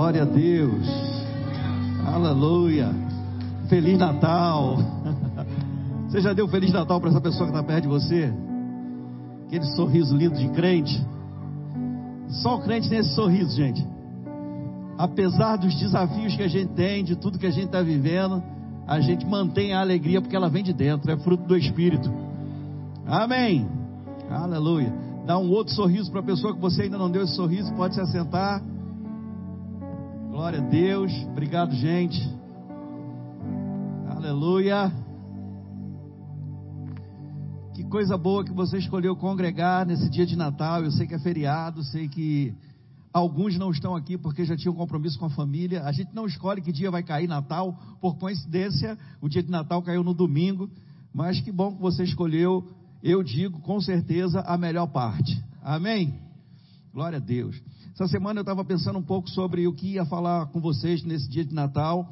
Glória a Deus. Aleluia. Feliz Natal. Você já deu Feliz Natal para essa pessoa que está perto de você? Aquele sorriso lindo de crente. Só o crente tem esse sorriso, gente. Apesar dos desafios que a gente tem, de tudo que a gente está vivendo, a gente mantém a alegria porque ela vem de dentro, é fruto do Espírito. Amém. Aleluia. Dá um outro sorriso para a pessoa que você ainda não deu esse sorriso, pode se assentar. Glória a Deus. Obrigado, gente. Aleluia. Que coisa boa que você escolheu congregar nesse dia de Natal. Eu sei que é feriado, sei que alguns não estão aqui porque já tinham compromisso com a família. A gente não escolhe que dia vai cair Natal. Por coincidência, o dia de Natal caiu no domingo. Mas que bom que você escolheu, eu digo com certeza, a melhor parte. Amém? Glória a Deus. Essa semana eu estava pensando um pouco sobre o que ia falar com vocês nesse dia de Natal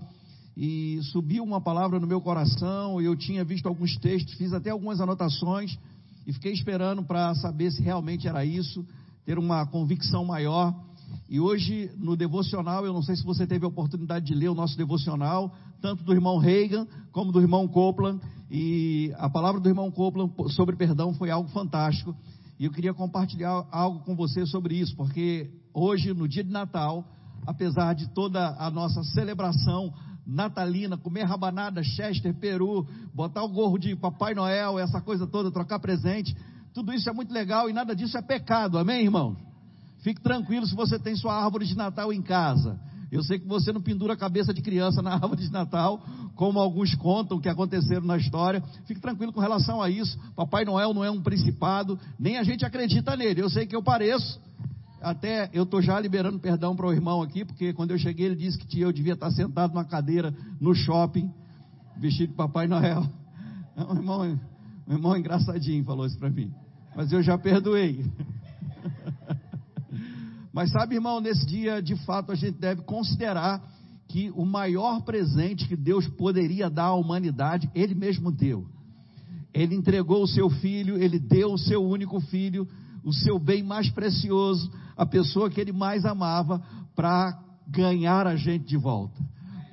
e subiu uma palavra no meu coração. Eu tinha visto alguns textos, fiz até algumas anotações e fiquei esperando para saber se realmente era isso, ter uma convicção maior. E hoje no devocional, eu não sei se você teve a oportunidade de ler o nosso devocional, tanto do irmão Reagan como do irmão Copeland. E a palavra do irmão Copeland sobre perdão foi algo fantástico. E eu queria compartilhar algo com você sobre isso, porque hoje, no dia de Natal, apesar de toda a nossa celebração natalina, comer rabanada, chester, peru, botar o gorro de Papai Noel, essa coisa toda, trocar presente, tudo isso é muito legal e nada disso é pecado, amém, irmão? Fique tranquilo se você tem sua árvore de Natal em casa. Eu sei que você não pendura a cabeça de criança na árvore de Natal, como alguns contam que aconteceram na história. Fique tranquilo com relação a isso. Papai Noel não é um principado, nem a gente acredita nele. Eu sei que eu pareço. Até eu estou já liberando perdão para o irmão aqui, porque quando eu cheguei ele disse que eu devia estar sentado numa cadeira no shopping, vestido de Papai Noel. Um irmão, um irmão engraçadinho falou isso para mim. Mas eu já perdoei. Mas sabe, irmão, nesse dia, de fato, a gente deve considerar que o maior presente que Deus poderia dar à humanidade, Ele mesmo deu. Ele entregou o seu filho, Ele deu o seu único filho, o seu bem mais precioso, a pessoa que Ele mais amava, para ganhar a gente de volta.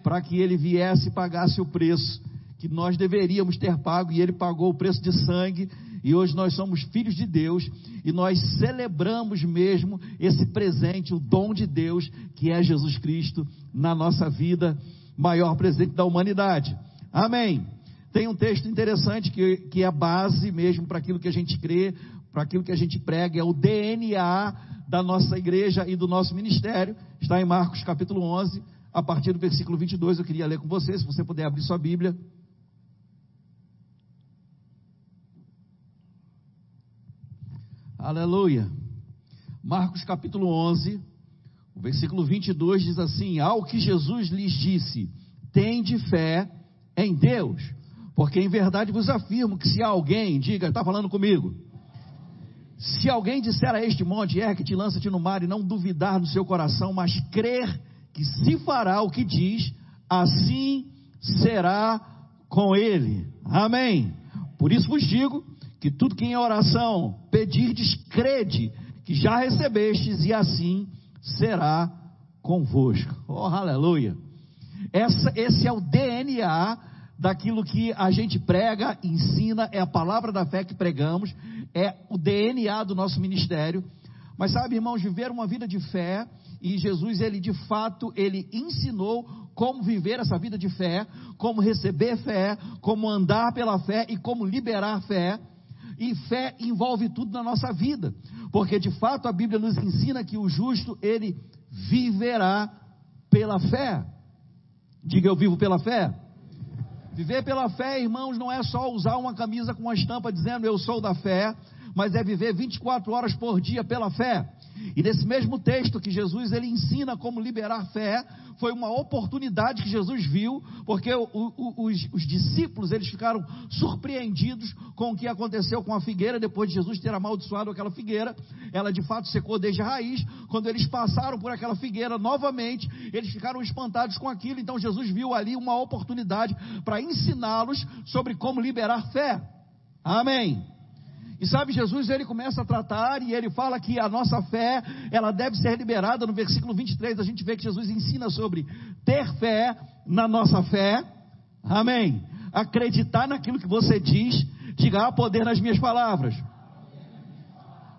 Para que Ele viesse e pagasse o preço que nós deveríamos ter pago, e Ele pagou o preço de sangue e hoje nós somos filhos de Deus e nós celebramos mesmo esse presente, o dom de Deus, que é Jesus Cristo na nossa vida, maior presente da humanidade. Amém. Tem um texto interessante que, que é a base mesmo para aquilo que a gente crê, para aquilo que a gente prega, é o DNA da nossa igreja e do nosso ministério. Está em Marcos capítulo 11, a partir do versículo 22. Eu queria ler com você, se você puder abrir sua Bíblia. Aleluia. Marcos capítulo 11, o versículo 22 diz assim: Ao que Jesus lhes disse: Tende fé em Deus, porque em verdade vos afirmo que se alguém, diga, está falando comigo, se alguém disser a este monte, é que te lança-te no mar e não duvidar no seu coração, mas crer que se fará o que diz, assim será com ele. Amém. Por isso vos digo que tudo que em oração pedirdes, crede que já recebestes e assim será convosco. Oh, aleluia! Essa, esse é o DNA daquilo que a gente prega, ensina, é a palavra da fé que pregamos, é o DNA do nosso ministério. Mas sabe, irmãos, viver uma vida de fé, e Jesus, ele de fato, ele ensinou como viver essa vida de fé, como receber fé, como andar pela fé e como liberar fé. E fé envolve tudo na nossa vida, porque de fato a Bíblia nos ensina que o justo ele viverá pela fé. Diga eu vivo pela fé. Viver pela fé, irmãos, não é só usar uma camisa com uma estampa dizendo eu sou da fé, mas é viver 24 horas por dia pela fé. E nesse mesmo texto que Jesus ele ensina como liberar fé, foi uma oportunidade que Jesus viu, porque o, o, os, os, discípulos eles ficaram surpreendidos com o que aconteceu com a figueira depois de Jesus ter amaldiçoado aquela figueira. Ela de fato secou desde a raiz. Quando eles passaram por aquela figueira novamente, eles ficaram espantados com aquilo. Então Jesus viu ali uma oportunidade para ensiná-los sobre como liberar fé. Amém. E sabe, Jesus ele começa a tratar e ele fala que a nossa fé, ela deve ser liberada. No versículo 23, a gente vê que Jesus ensina sobre ter fé na nossa fé. Amém. Acreditar naquilo que você diz, diga há poder nas minhas palavras.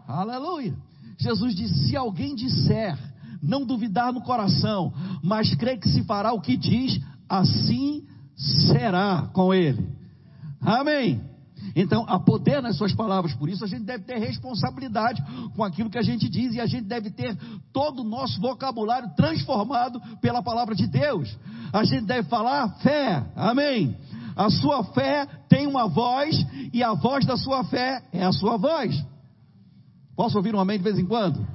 Aleluia. Jesus disse: se alguém disser, não duvidar no coração, mas crer que se fará o que diz, assim será com ele. Amém. Então, há poder nas suas palavras, por isso a gente deve ter responsabilidade com aquilo que a gente diz e a gente deve ter todo o nosso vocabulário transformado pela palavra de Deus. A gente deve falar fé, amém. A sua fé tem uma voz e a voz da sua fé é a sua voz. Posso ouvir um amém de vez em quando?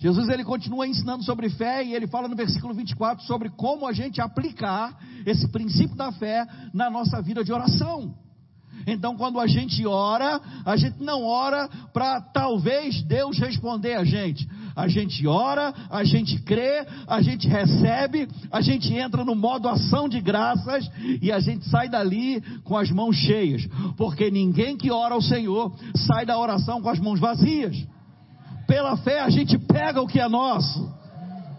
Jesus ele continua ensinando sobre fé e ele fala no versículo 24 sobre como a gente aplicar esse princípio da fé na nossa vida de oração. Então, quando a gente ora, a gente não ora para talvez Deus responder a gente. A gente ora, a gente crê, a gente recebe, a gente entra no modo ação de graças e a gente sai dali com as mãos cheias. Porque ninguém que ora ao Senhor sai da oração com as mãos vazias. Pela fé a gente pega o que é nosso.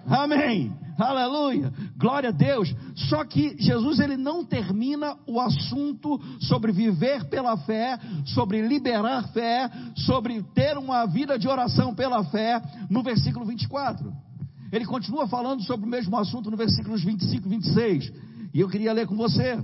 Amém. Aleluia, glória a Deus. Só que Jesus ele não termina o assunto sobre viver pela fé, sobre liberar fé, sobre ter uma vida de oração pela fé, no versículo 24. Ele continua falando sobre o mesmo assunto no versículos 25 e 26. E eu queria ler com você.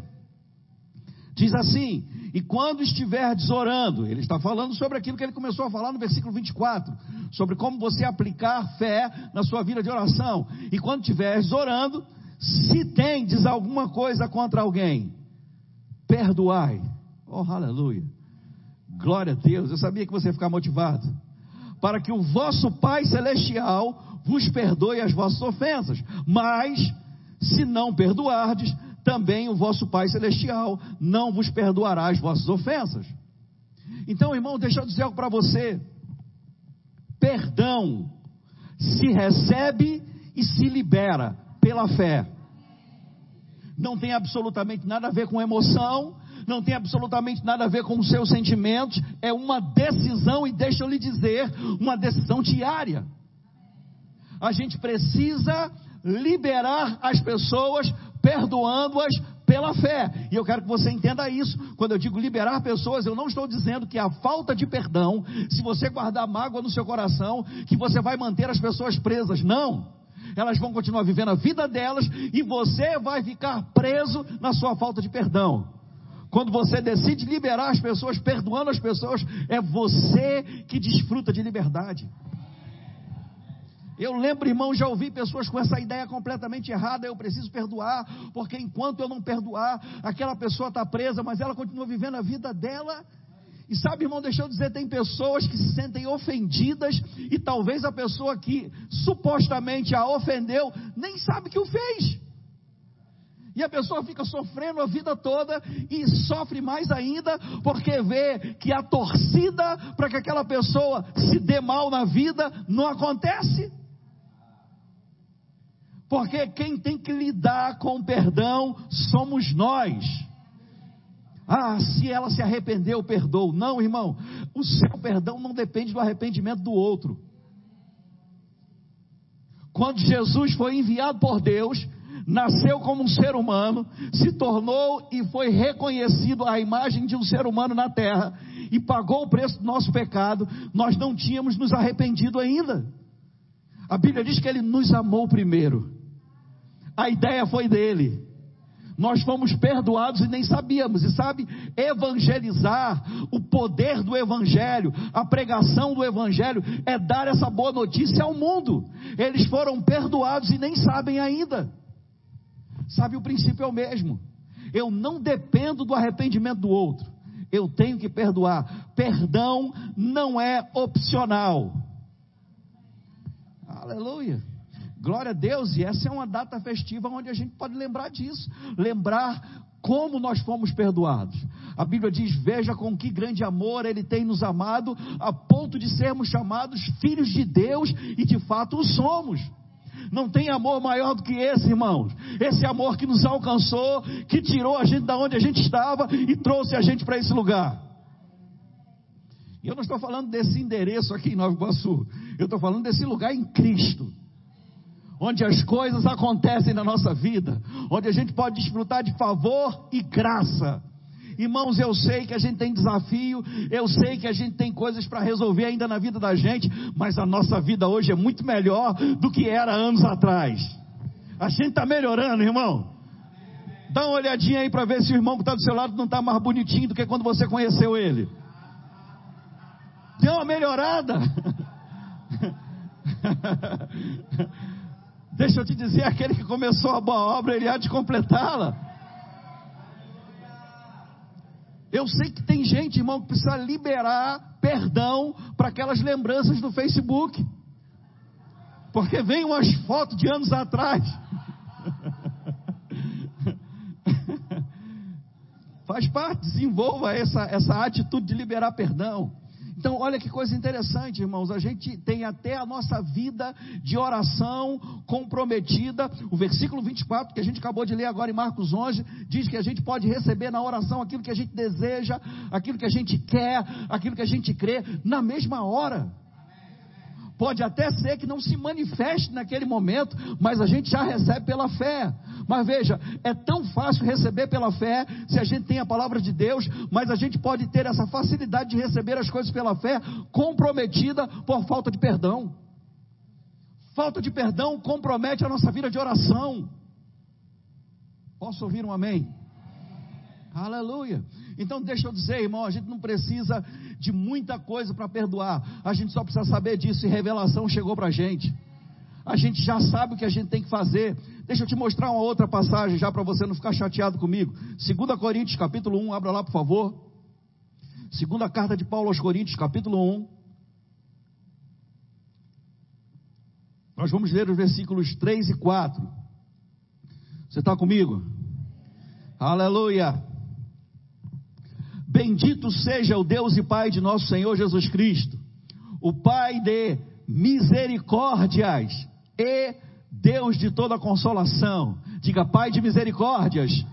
Diz assim: E quando estiverdes orando, ele está falando sobre aquilo que ele começou a falar no versículo 24, sobre como você aplicar fé na sua vida de oração. E quando estiveres orando, se tendes alguma coisa contra alguém, perdoai. Oh, aleluia. Glória a Deus. Eu sabia que você ia ficar motivado. Para que o vosso Pai Celestial vos perdoe as vossas ofensas. Mas, se não perdoardes, também o vosso Pai Celestial não vos perdoará as vossas ofensas. Então, irmão, deixa eu dizer algo para você. Perdão se recebe e se libera pela fé. Não tem absolutamente nada a ver com emoção, não tem absolutamente nada a ver com os seus sentimentos, é uma decisão, e deixa eu lhe dizer, uma decisão diária. A gente precisa liberar as pessoas perdoando-as pela fé. E eu quero que você entenda isso. Quando eu digo liberar pessoas, eu não estou dizendo que a falta de perdão, se você guardar mágoa no seu coração, que você vai manter as pessoas presas. Não. Elas vão continuar vivendo a vida delas e você vai ficar preso na sua falta de perdão. Quando você decide liberar as pessoas, perdoando as pessoas, é você que desfruta de liberdade. Eu lembro, irmão, já ouvi pessoas com essa ideia completamente errada. Eu preciso perdoar, porque enquanto eu não perdoar, aquela pessoa está presa, mas ela continua vivendo a vida dela. E sabe, irmão, deixa eu dizer, tem pessoas que se sentem ofendidas e talvez a pessoa que supostamente a ofendeu nem sabe que o fez. E a pessoa fica sofrendo a vida toda e sofre mais ainda porque vê que a torcida para que aquela pessoa se dê mal na vida não acontece. Porque quem tem que lidar com o perdão somos nós. Ah, se ela se arrependeu, perdoou. Não, irmão. O seu perdão não depende do arrependimento do outro. Quando Jesus foi enviado por Deus, nasceu como um ser humano, se tornou e foi reconhecido a imagem de um ser humano na terra e pagou o preço do nosso pecado, nós não tínhamos nos arrependido ainda. A Bíblia diz que ele nos amou primeiro. A ideia foi dele. Nós fomos perdoados e nem sabíamos. E sabe, evangelizar, o poder do evangelho, a pregação do evangelho é dar essa boa notícia ao mundo. Eles foram perdoados e nem sabem ainda. Sabe, o princípio é o mesmo. Eu não dependo do arrependimento do outro. Eu tenho que perdoar. Perdão não é opcional. Aleluia. Glória a Deus, e essa é uma data festiva onde a gente pode lembrar disso, lembrar como nós fomos perdoados. A Bíblia diz: Veja com que grande amor Ele tem nos amado, a ponto de sermos chamados filhos de Deus, e de fato o somos. Não tem amor maior do que esse, irmãos. Esse amor que nos alcançou, que tirou a gente da onde a gente estava e trouxe a gente para esse lugar. E eu não estou falando desse endereço aqui em Nova Iguaçu. Eu estou falando desse lugar em Cristo. Onde as coisas acontecem na nossa vida. Onde a gente pode desfrutar de favor e graça. Irmãos, eu sei que a gente tem desafio, eu sei que a gente tem coisas para resolver ainda na vida da gente, mas a nossa vida hoje é muito melhor do que era anos atrás. A gente está melhorando, irmão. Dá uma olhadinha aí para ver se o irmão que está do seu lado não está mais bonitinho do que quando você conheceu ele. Deu uma melhorada. Deixa eu te dizer, aquele que começou a boa obra, ele há de completá-la. Eu sei que tem gente, irmão, que precisa liberar perdão para aquelas lembranças do Facebook. Porque vem umas fotos de anos atrás. Faz parte, desenvolva essa, essa atitude de liberar perdão. Então, olha que coisa interessante, irmãos. A gente tem até a nossa vida de oração comprometida. O versículo 24, que a gente acabou de ler agora em Marcos 11, diz que a gente pode receber na oração aquilo que a gente deseja, aquilo que a gente quer, aquilo que a gente crê, na mesma hora. Pode até ser que não se manifeste naquele momento, mas a gente já recebe pela fé. Mas veja, é tão fácil receber pela fé, se a gente tem a palavra de Deus, mas a gente pode ter essa facilidade de receber as coisas pela fé, comprometida por falta de perdão. Falta de perdão compromete a nossa vida de oração. Posso ouvir um amém? Aleluia. Então, deixa eu dizer, irmão, a gente não precisa de muita coisa para perdoar, a gente só precisa saber disso e revelação chegou para a gente. A gente já sabe o que a gente tem que fazer. Deixa eu te mostrar uma outra passagem já para você não ficar chateado comigo. 2 Coríntios, capítulo 1, abra lá por favor. Segunda carta de Paulo aos Coríntios, capítulo 1. Nós vamos ler os versículos 3 e 4. Você está comigo? Aleluia. Bendito seja o Deus e Pai de nosso Senhor Jesus Cristo, o Pai de misericórdias e Deus de toda consolação. Diga, Pai de misericórdias.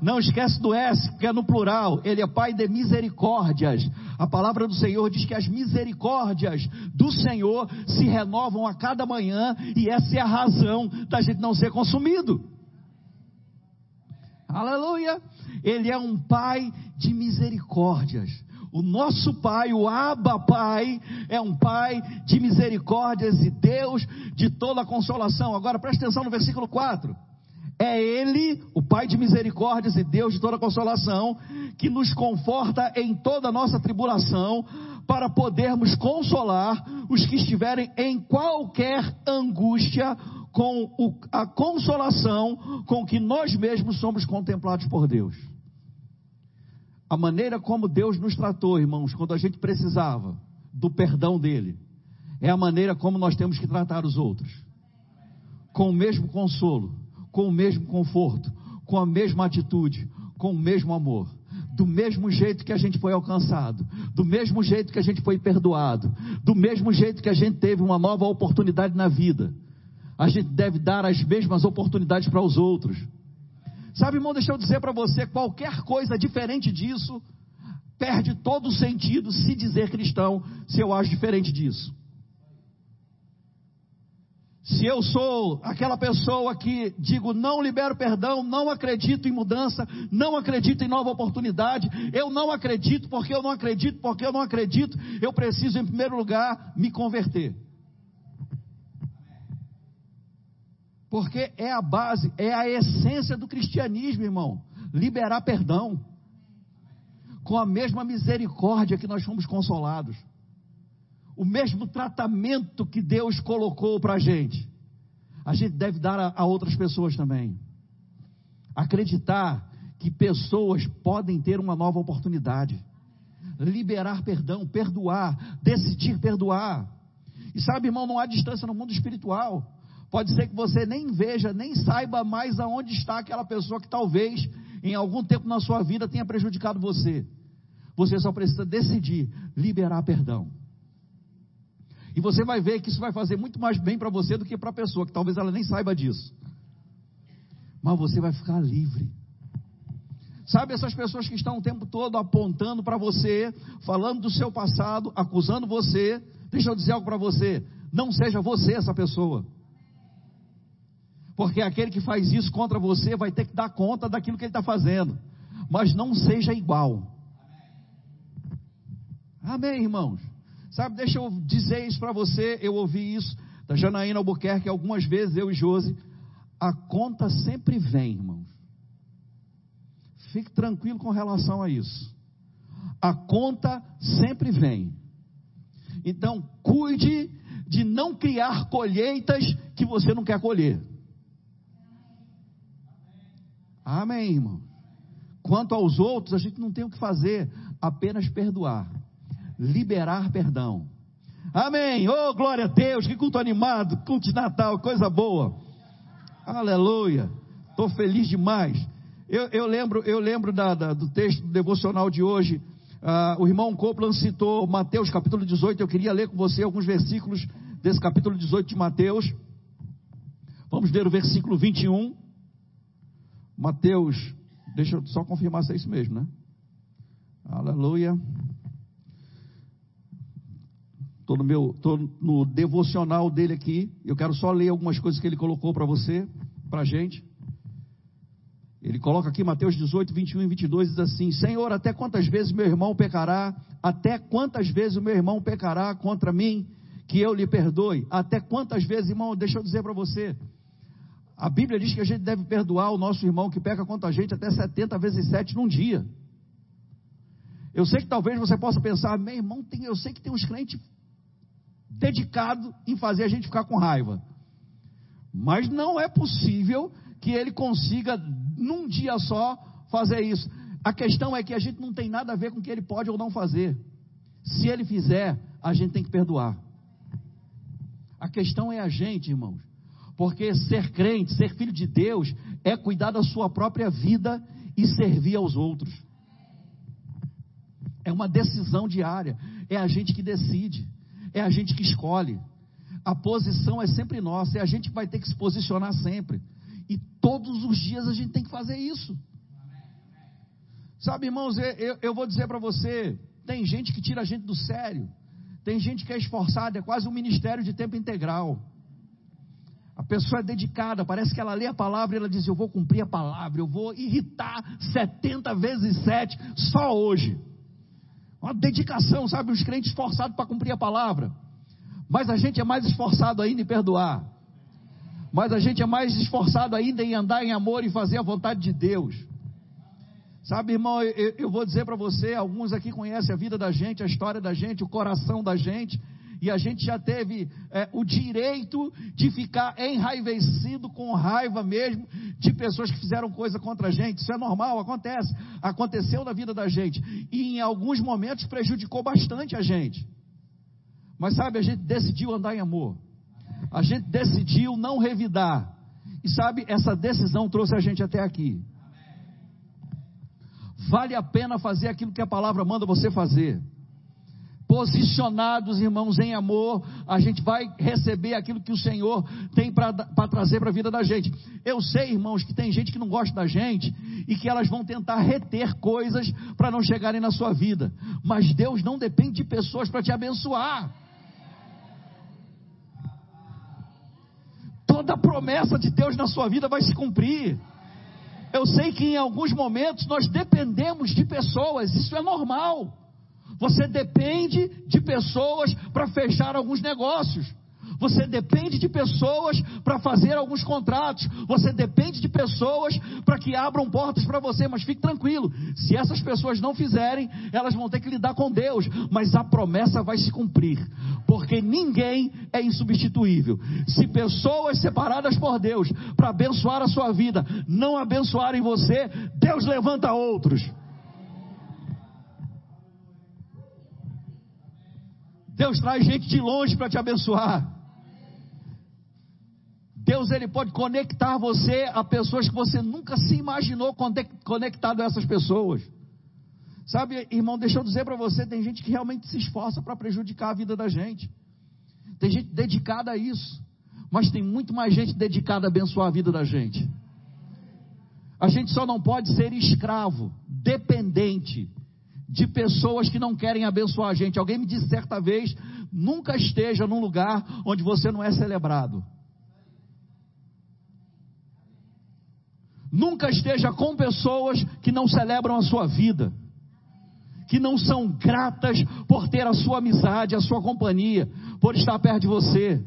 Não esquece do S, porque é no plural. Ele é Pai de misericórdias. A palavra do Senhor diz que as misericórdias do Senhor se renovam a cada manhã, e essa é a razão da gente não ser consumido. Aleluia! Ele é um Pai de misericórdias. O nosso Pai, o Abba Pai, é um Pai de misericórdias e Deus de toda consolação. Agora preste atenção no versículo 4. É Ele, o Pai de misericórdias e Deus de toda consolação, que nos conforta em toda a nossa tribulação, para podermos consolar os que estiverem em qualquer angústia, com o, a consolação com que nós mesmos somos contemplados por Deus. A maneira como Deus nos tratou, irmãos, quando a gente precisava do perdão dele, é a maneira como nós temos que tratar os outros. Com o mesmo consolo, com o mesmo conforto, com a mesma atitude, com o mesmo amor. Do mesmo jeito que a gente foi alcançado, do mesmo jeito que a gente foi perdoado, do mesmo jeito que a gente teve uma nova oportunidade na vida, a gente deve dar as mesmas oportunidades para os outros. Sabe, irmão, deixa eu dizer para você: qualquer coisa diferente disso perde todo o sentido se dizer cristão, se eu acho diferente disso. Se eu sou aquela pessoa que digo não libero perdão, não acredito em mudança, não acredito em nova oportunidade, eu não acredito porque eu não acredito, porque eu não acredito, eu preciso em primeiro lugar me converter. Porque é a base, é a essência do cristianismo, irmão. Liberar perdão. Com a mesma misericórdia que nós fomos consolados. O mesmo tratamento que Deus colocou para a gente. A gente deve dar a, a outras pessoas também. Acreditar que pessoas podem ter uma nova oportunidade. Liberar perdão, perdoar, decidir perdoar. E sabe, irmão, não há distância no mundo espiritual. Pode ser que você nem veja, nem saiba mais aonde está aquela pessoa que talvez em algum tempo na sua vida tenha prejudicado você. Você só precisa decidir liberar perdão. E você vai ver que isso vai fazer muito mais bem para você do que para a pessoa, que talvez ela nem saiba disso. Mas você vai ficar livre. Sabe essas pessoas que estão o tempo todo apontando para você, falando do seu passado, acusando você? Deixa eu dizer algo para você: não seja você essa pessoa. Porque aquele que faz isso contra você vai ter que dar conta daquilo que ele está fazendo. Mas não seja igual. Amém, irmãos? Sabe, deixa eu dizer isso para você. Eu ouvi isso da Janaína Albuquerque algumas vezes, eu e Josi. A conta sempre vem, irmãos. Fique tranquilo com relação a isso. A conta sempre vem. Então, cuide de não criar colheitas que você não quer colher. Amém, irmão. Quanto aos outros, a gente não tem o que fazer, apenas perdoar, liberar perdão. Amém. Oh, glória a Deus, que culto animado, culto de Natal, coisa boa. Aleluia. Estou feliz demais. Eu, eu, lembro, eu lembro da, da, do texto devocional de hoje. Uh, o irmão Copland citou Mateus capítulo 18. Eu queria ler com você alguns versículos desse capítulo 18 de Mateus. Vamos ler o versículo 21. Mateus, deixa eu só confirmar se é isso mesmo, né? Aleluia. Estou no meu, tô no devocional dele aqui. Eu quero só ler algumas coisas que ele colocou para você, para a gente. Ele coloca aqui Mateus 18, 21 e 22, diz assim: Senhor, até quantas vezes meu irmão pecará? Até quantas vezes o meu irmão pecará contra mim, que eu lhe perdoe? Até quantas vezes, irmão, deixa eu dizer para você. A Bíblia diz que a gente deve perdoar o nosso irmão que peca contra a gente até 70 vezes 7 num dia. Eu sei que talvez você possa pensar, meu irmão, tem, eu sei que tem uns crentes dedicados em fazer a gente ficar com raiva. Mas não é possível que ele consiga, num dia só, fazer isso. A questão é que a gente não tem nada a ver com o que ele pode ou não fazer. Se ele fizer, a gente tem que perdoar. A questão é a gente, irmãos. Porque ser crente, ser filho de Deus, é cuidar da sua própria vida e servir aos outros. É uma decisão diária. É a gente que decide. É a gente que escolhe. A posição é sempre nossa. É a gente que vai ter que se posicionar sempre. E todos os dias a gente tem que fazer isso. Sabe, irmãos, eu, eu vou dizer para você: tem gente que tira a gente do sério. Tem gente que é esforçada, é quase um ministério de tempo integral. Pessoa é dedicada, parece que ela lê a palavra e ela diz: Eu vou cumprir a palavra, eu vou irritar 70 vezes 7 só hoje. Uma dedicação, sabe? Os crentes esforçados para cumprir a palavra. Mas a gente é mais esforçado ainda em perdoar. Mas a gente é mais esforçado ainda em andar em amor e fazer a vontade de Deus. Sabe, irmão, eu, eu vou dizer para você: alguns aqui conhecem a vida da gente, a história da gente, o coração da gente e a gente já teve é, o direito de ficar enraivecido com raiva mesmo de pessoas que fizeram coisa contra a gente. Isso é normal, acontece. Aconteceu na vida da gente. E em alguns momentos prejudicou bastante a gente. Mas sabe, a gente decidiu andar em amor. A gente decidiu não revidar. E sabe, essa decisão trouxe a gente até aqui. Vale a pena fazer aquilo que a palavra manda você fazer posicionados, irmãos, em amor, a gente vai receber aquilo que o Senhor tem para trazer para a vida da gente. Eu sei, irmãos, que tem gente que não gosta da gente e que elas vão tentar reter coisas para não chegarem na sua vida, mas Deus não depende de pessoas para te abençoar. Toda promessa de Deus na sua vida vai se cumprir. Eu sei que em alguns momentos nós dependemos de pessoas, isso é normal. Você depende de pessoas para fechar alguns negócios. Você depende de pessoas para fazer alguns contratos. Você depende de pessoas para que abram portas para você. Mas fique tranquilo: se essas pessoas não fizerem, elas vão ter que lidar com Deus. Mas a promessa vai se cumprir, porque ninguém é insubstituível. Se pessoas separadas por Deus para abençoar a sua vida não abençoarem você, Deus levanta outros. Deus traz gente de longe para te abençoar. Deus ele pode conectar você a pessoas que você nunca se imaginou conectado a essas pessoas. Sabe, irmão, deixa eu dizer para você, tem gente que realmente se esforça para prejudicar a vida da gente. Tem gente dedicada a isso. Mas tem muito mais gente dedicada a abençoar a vida da gente. A gente só não pode ser escravo dependente de pessoas que não querem abençoar a gente. Alguém me disse certa vez: nunca esteja num lugar onde você não é celebrado. Nunca esteja com pessoas que não celebram a sua vida, que não são gratas por ter a sua amizade, a sua companhia, por estar perto de você.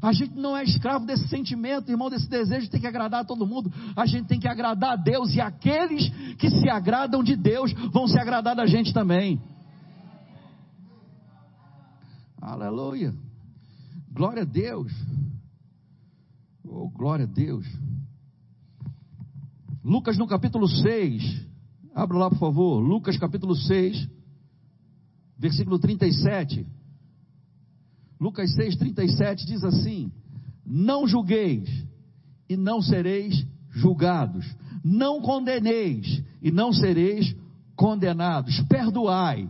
A gente não é escravo desse sentimento, irmão, desse desejo de ter que agradar a todo mundo. A gente tem que agradar a Deus e aqueles que se agradam de Deus vão se agradar da gente também. Aleluia. Glória a Deus. Oh, glória a Deus. Lucas no capítulo 6. Abra lá, por favor. Lucas capítulo 6, versículo 37. Lucas 6, 37 diz assim: Não julgueis e não sereis julgados. Não condeneis e não sereis condenados. Perdoai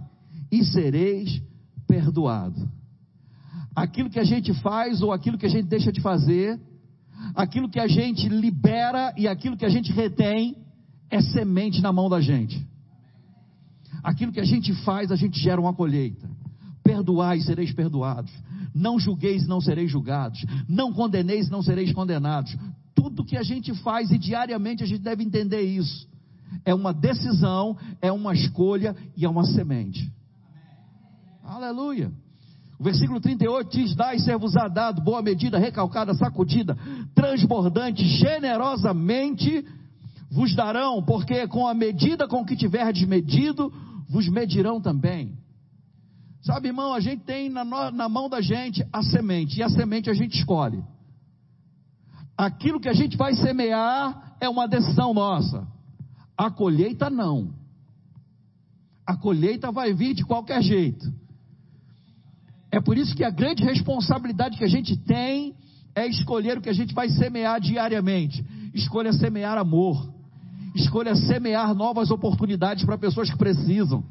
e sereis perdoados. Aquilo que a gente faz ou aquilo que a gente deixa de fazer aquilo que a gente libera e aquilo que a gente retém é semente na mão da gente. Aquilo que a gente faz, a gente gera uma colheita. Perdoai, sereis perdoados. Não julgueis, não sereis julgados. Não condeneis, não sereis condenados. Tudo que a gente faz e diariamente a gente deve entender isso. É uma decisão, é uma escolha e é uma semente. Aleluia. O versículo 38 diz: Dai ser-vos-á dado, boa medida, recalcada, sacudida, transbordante, generosamente vos darão, porque com a medida com que tiverdes medido, vos medirão também. Sabe, irmão, a gente tem na, na mão da gente a semente, e a semente a gente escolhe. Aquilo que a gente vai semear é uma decisão nossa. A colheita não. A colheita vai vir de qualquer jeito. É por isso que a grande responsabilidade que a gente tem é escolher o que a gente vai semear diariamente. Escolha semear amor. Escolha semear novas oportunidades para pessoas que precisam.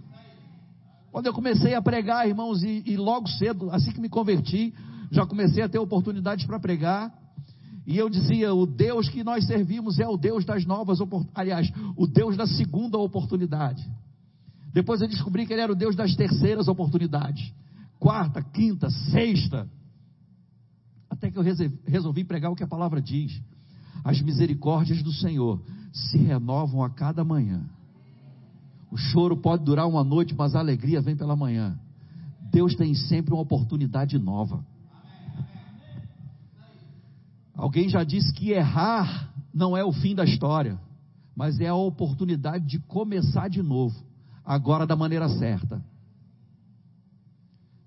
Quando eu comecei a pregar, irmãos, e, e logo cedo, assim que me converti, já comecei a ter oportunidades para pregar. E eu dizia: o Deus que nós servimos é o Deus das novas oportunidades. Aliás, o Deus da segunda oportunidade. Depois eu descobri que ele era o Deus das terceiras oportunidades quarta, quinta, sexta. Até que eu resolvi pregar o que a palavra diz. As misericórdias do Senhor se renovam a cada manhã. O choro pode durar uma noite, mas a alegria vem pela manhã. Deus tem sempre uma oportunidade nova. Alguém já disse que errar não é o fim da história, mas é a oportunidade de começar de novo, agora da maneira certa.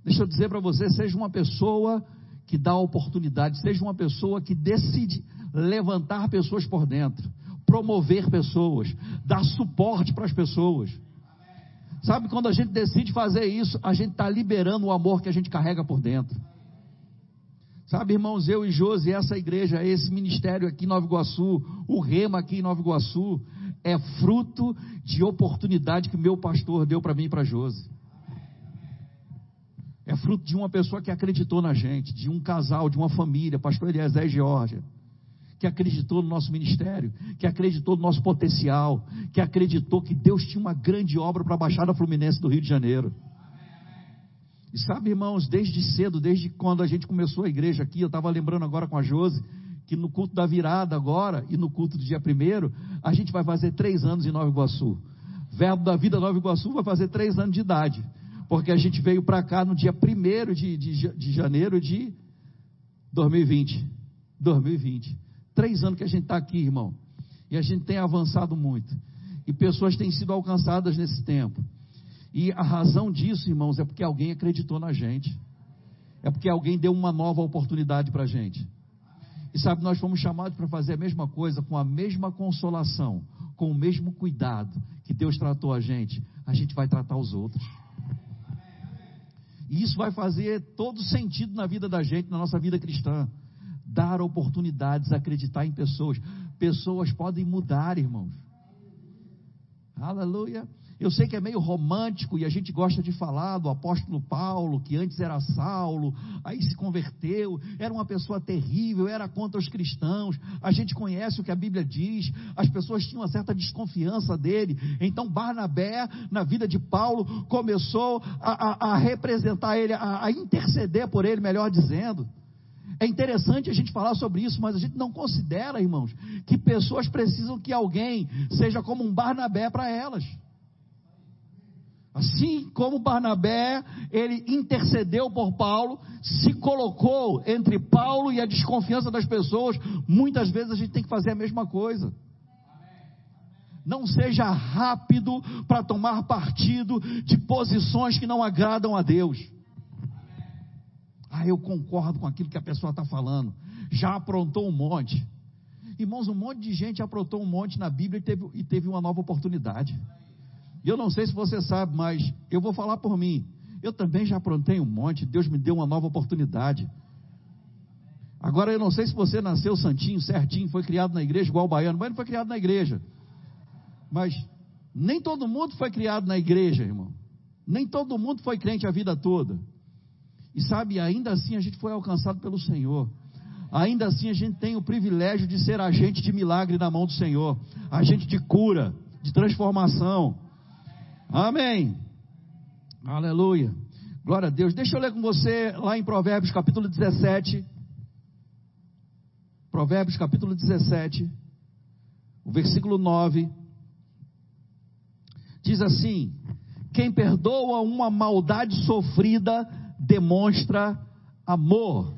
Deixa eu dizer para você: seja uma pessoa que dá oportunidade, seja uma pessoa que decide levantar pessoas por dentro, promover pessoas, dar suporte para as pessoas. Sabe, quando a gente decide fazer isso, a gente está liberando o amor que a gente carrega por dentro. Sabe, irmãos, eu e Josi, essa igreja, esse ministério aqui em Nova Iguaçu, o Rema aqui em Nova Iguaçu, é fruto de oportunidade que meu pastor deu para mim e para Josi. É fruto de uma pessoa que acreditou na gente, de um casal, de uma família, pastor Eliezer e Georgia, que acreditou no nosso ministério, que acreditou no nosso potencial, que acreditou que Deus tinha uma grande obra para a Baixada Fluminense do Rio de Janeiro. E sabe, irmãos, desde cedo, desde quando a gente começou a igreja aqui, eu estava lembrando agora com a Josi, que no culto da virada agora e no culto do dia primeiro, a gente vai fazer três anos em Nova Iguaçu. Verbo da Vida Nova Iguaçu vai fazer três anos de idade porque a gente veio para cá no dia 1 de, de, de janeiro de 2020. 2020. Três anos que a gente está aqui, irmão. E a gente tem avançado muito. E pessoas têm sido alcançadas nesse tempo. E a razão disso, irmãos, é porque alguém acreditou na gente. É porque alguém deu uma nova oportunidade para a gente. E sabe, nós fomos chamados para fazer a mesma coisa, com a mesma consolação, com o mesmo cuidado que Deus tratou a gente, a gente vai tratar os outros. E isso vai fazer todo sentido na vida da gente, na nossa vida cristã. Dar oportunidades, acreditar em pessoas. Pessoas podem mudar, irmãos. Aleluia. Eu sei que é meio romântico e a gente gosta de falar do apóstolo Paulo, que antes era Saulo, aí se converteu, era uma pessoa terrível, era contra os cristãos. A gente conhece o que a Bíblia diz, as pessoas tinham uma certa desconfiança dele. Então Barnabé, na vida de Paulo, começou a, a, a representar ele, a, a interceder por ele, melhor dizendo. É interessante a gente falar sobre isso, mas a gente não considera, irmãos, que pessoas precisam que alguém seja como um Barnabé para elas. Assim como Barnabé, ele intercedeu por Paulo, se colocou entre Paulo e a desconfiança das pessoas, muitas vezes a gente tem que fazer a mesma coisa. Não seja rápido para tomar partido de posições que não agradam a Deus. Ah, eu concordo com aquilo que a pessoa está falando. Já aprontou um monte. Irmãos, um monte de gente aprontou um monte na Bíblia e teve, e teve uma nova oportunidade. Eu não sei se você sabe, mas eu vou falar por mim. Eu também já aprontei um monte, Deus me deu uma nova oportunidade. Agora eu não sei se você nasceu santinho, certinho, foi criado na igreja igual o baiano, mas não foi criado na igreja. Mas nem todo mundo foi criado na igreja, irmão. Nem todo mundo foi crente a vida toda. E sabe, ainda assim a gente foi alcançado pelo Senhor. Ainda assim a gente tem o privilégio de ser agente de milagre na mão do Senhor, agente de cura, de transformação. Amém. Aleluia. Glória a Deus. Deixa eu ler com você lá em Provérbios capítulo 17. Provérbios capítulo 17, o versículo 9. Diz assim: Quem perdoa uma maldade sofrida demonstra amor.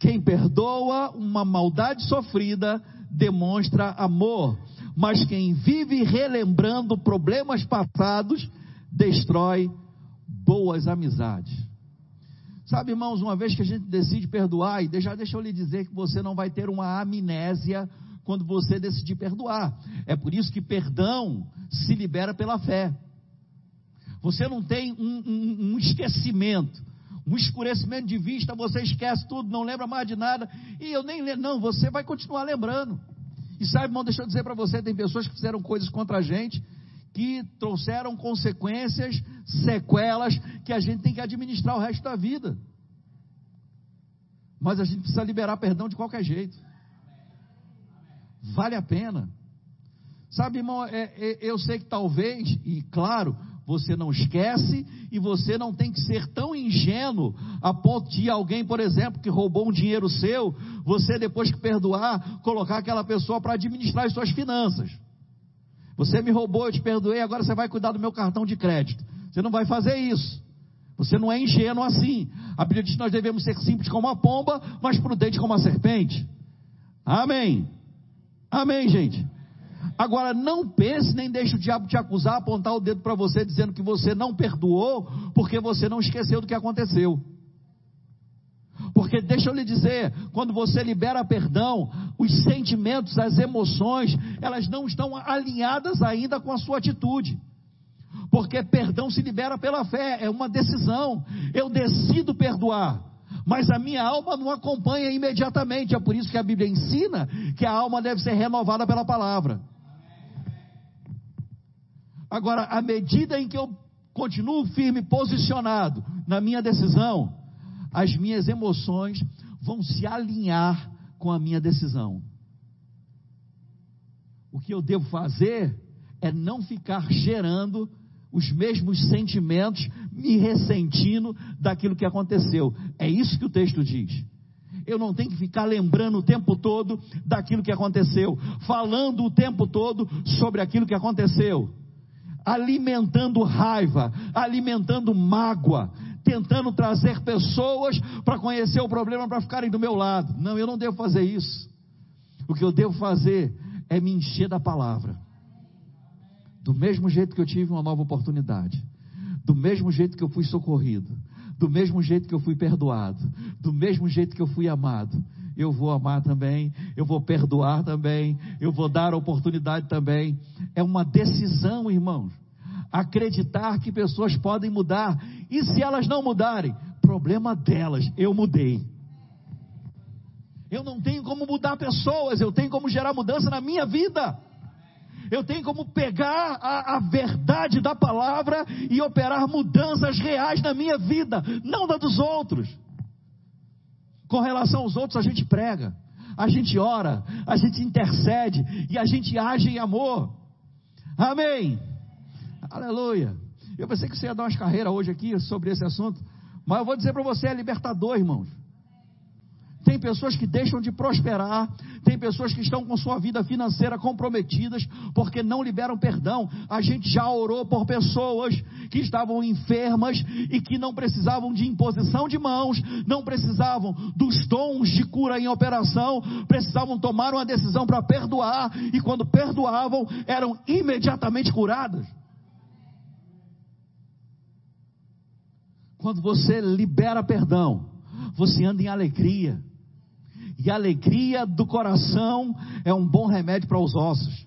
Quem perdoa uma maldade sofrida demonstra amor mas quem vive relembrando problemas passados destrói boas amizades. Sabe, irmãos, uma vez que a gente decide perdoar, e já deixa eu lhe dizer que você não vai ter uma amnésia quando você decidir perdoar. É por isso que perdão se libera pela fé. Você não tem um, um, um esquecimento, um escurecimento de vista, você esquece tudo, não lembra mais de nada, e eu nem lembro, não, você vai continuar lembrando. E sabe, irmão, deixa eu dizer para você: tem pessoas que fizeram coisas contra a gente, que trouxeram consequências, sequelas, que a gente tem que administrar o resto da vida. Mas a gente precisa liberar perdão de qualquer jeito. Vale a pena. Sabe, irmão, é, é, eu sei que talvez, e claro, você não esquece e você não tem que ser tão ingênuo a ponto de alguém, por exemplo, que roubou um dinheiro seu, você depois que perdoar, colocar aquela pessoa para administrar as suas finanças. Você me roubou, eu te perdoei, agora você vai cuidar do meu cartão de crédito. Você não vai fazer isso. Você não é ingênuo assim. A Bíblia diz que nós devemos ser simples como a pomba, mas prudentes como a serpente. Amém. Amém, gente. Agora, não pense nem deixe o diabo te acusar, apontar o dedo para você, dizendo que você não perdoou, porque você não esqueceu do que aconteceu. Porque deixa eu lhe dizer, quando você libera perdão, os sentimentos, as emoções, elas não estão alinhadas ainda com a sua atitude. Porque perdão se libera pela fé, é uma decisão. Eu decido perdoar mas a minha alma não acompanha imediatamente. É por isso que a Bíblia ensina que a alma deve ser renovada pela palavra. Agora, à medida em que eu continuo firme, posicionado na minha decisão, as minhas emoções vão se alinhar com a minha decisão. O que eu devo fazer é não ficar gerando os mesmos sentimentos, me ressentindo daquilo que aconteceu. É isso que o texto diz. Eu não tenho que ficar lembrando o tempo todo daquilo que aconteceu, falando o tempo todo sobre aquilo que aconteceu alimentando raiva, alimentando mágoa, tentando trazer pessoas para conhecer o problema para ficarem do meu lado. Não, eu não devo fazer isso. O que eu devo fazer é me encher da palavra. Do mesmo jeito que eu tive uma nova oportunidade, do mesmo jeito que eu fui socorrido, do mesmo jeito que eu fui perdoado, do mesmo jeito que eu fui amado, eu vou amar também, eu vou perdoar também, eu vou dar oportunidade também. É uma decisão, irmãos. Acreditar que pessoas podem mudar. E se elas não mudarem, problema delas, eu mudei. Eu não tenho como mudar pessoas, eu tenho como gerar mudança na minha vida. Eu tenho como pegar a, a, verdade da palavra e operar mudanças reais na minha vida, não da dos outros. Com relação aos outros, a gente prega, a gente ora, a gente intercede e a gente age em amor. Amém. Aleluia. Eu pensei que você ia dar umas carreiras hoje aqui sobre esse assunto, mas eu vou dizer para você: é libertador, irmãos. Tem pessoas que deixam de prosperar, tem pessoas que estão com sua vida financeira comprometidas porque não liberam perdão. A gente já orou por pessoas que estavam enfermas e que não precisavam de imposição de mãos, não precisavam dos tons de cura em operação, precisavam tomar uma decisão para perdoar e quando perdoavam eram imediatamente curadas. Quando você libera perdão, você anda em alegria. E a alegria do coração é um bom remédio para os ossos.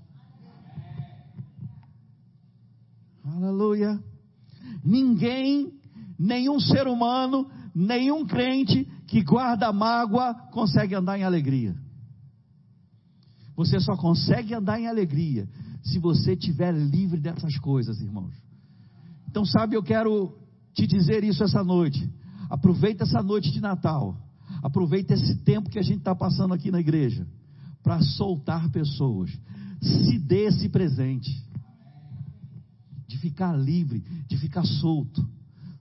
Aleluia. Ninguém, nenhum ser humano, nenhum crente que guarda mágoa consegue andar em alegria. Você só consegue andar em alegria se você estiver livre dessas coisas, irmãos. Então, sabe, eu quero te dizer isso essa noite. Aproveita essa noite de Natal Aproveita esse tempo que a gente está passando aqui na igreja para soltar pessoas. Se dê esse presente de ficar livre, de ficar solto.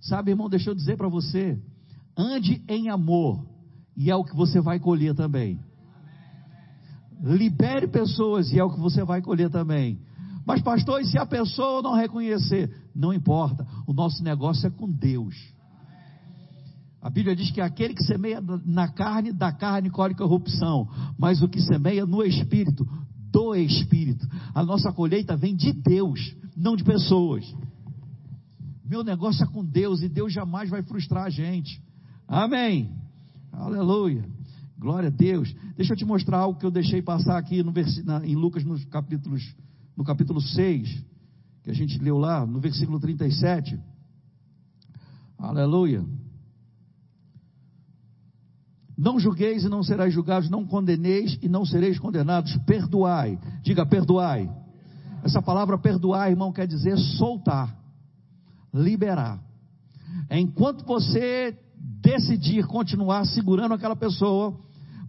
Sabe, irmão, deixa eu dizer para você: ande em amor, e é o que você vai colher também. Libere pessoas, e é o que você vai colher também. Mas, pastor, e se a pessoa não reconhecer? Não importa, o nosso negócio é com Deus. A Bíblia diz que aquele que semeia na carne, da carne colhe corrupção, mas o que semeia no espírito, do espírito. A nossa colheita vem de Deus, não de pessoas. Meu negócio é com Deus e Deus jamais vai frustrar a gente. Amém. Aleluia. Glória a Deus. Deixa eu te mostrar algo que eu deixei passar aqui no na, em Lucas nos capítulos, no capítulo 6, que a gente leu lá, no versículo 37. Aleluia. Não julgueis e não sereis julgados, não condeneis e não sereis condenados, perdoai. Diga perdoai. Essa palavra perdoar, irmão, quer dizer soltar, liberar. Enquanto você decidir continuar segurando aquela pessoa,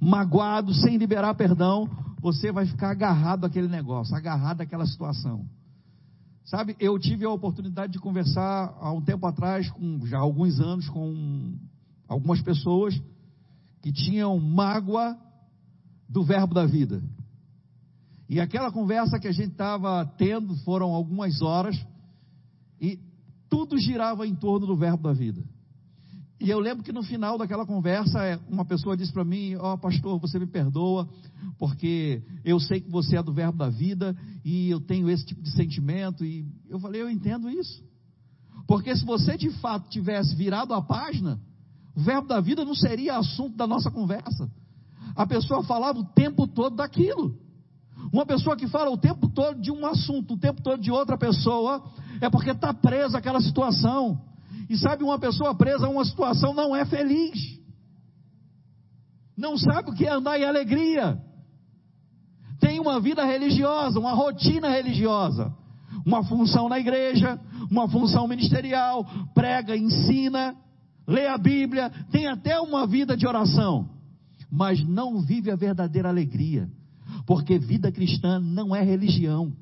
magoado, sem liberar perdão, você vai ficar agarrado àquele negócio, agarrado àquela situação. Sabe, eu tive a oportunidade de conversar há um tempo atrás, com, já há alguns anos, com algumas pessoas que tinham mágoa do verbo da vida. E aquela conversa que a gente estava tendo foram algumas horas e tudo girava em torno do verbo da vida. E eu lembro que no final daquela conversa, é, uma pessoa disse para mim: Ó, oh, pastor, você me perdoa, porque eu sei que você é do verbo da vida e eu tenho esse tipo de sentimento. E eu falei: Eu entendo isso. Porque se você de fato tivesse virado a página, o verbo da vida não seria assunto da nossa conversa. A pessoa falava o tempo todo daquilo. Uma pessoa que fala o tempo todo de um assunto, o tempo todo de outra pessoa, é porque está presa àquela situação. E sabe, uma pessoa presa a uma situação não é feliz. Não sabe o que é andar em alegria. Tem uma vida religiosa, uma rotina religiosa. Uma função na igreja, uma função ministerial, prega, ensina, lê a Bíblia, tem até uma vida de oração, mas não vive a verdadeira alegria, porque vida cristã não é religião.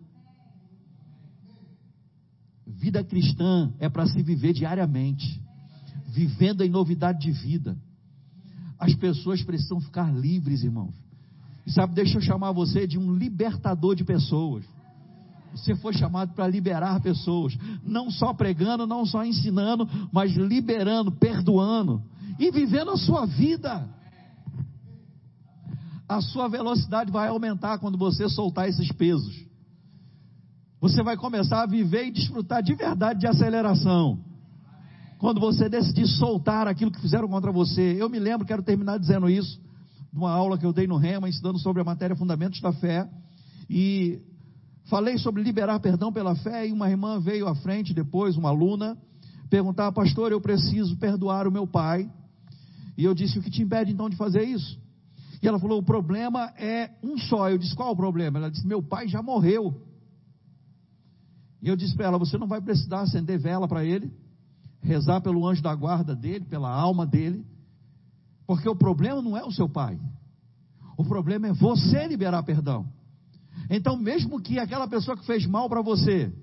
Vida cristã é para se viver diariamente, vivendo em novidade de vida. As pessoas precisam ficar livres, irmãos. E sabe, deixa eu chamar você de um libertador de pessoas. Você foi chamado para liberar pessoas, não só pregando, não só ensinando, mas liberando, perdoando e vivendo a sua vida. A sua velocidade vai aumentar quando você soltar esses pesos. Você vai começar a viver e desfrutar de verdade de aceleração. Quando você decidir soltar aquilo que fizeram contra você. Eu me lembro, quero terminar dizendo isso, de uma aula que eu dei no Rema, ensinando sobre a matéria Fundamentos da Fé. E Falei sobre liberar perdão pela fé e uma irmã veio à frente depois, uma aluna, perguntar, pastor, eu preciso perdoar o meu pai. E eu disse, o que te impede então de fazer isso? E ela falou, o problema é um só. Eu disse, qual o problema? Ela disse, meu pai já morreu. E eu disse para ela: Você não vai precisar acender vela para ele, rezar pelo anjo da guarda dele, pela alma dele, porque o problema não é o seu pai, o problema é você liberar perdão. Então, mesmo que aquela pessoa que fez mal para você,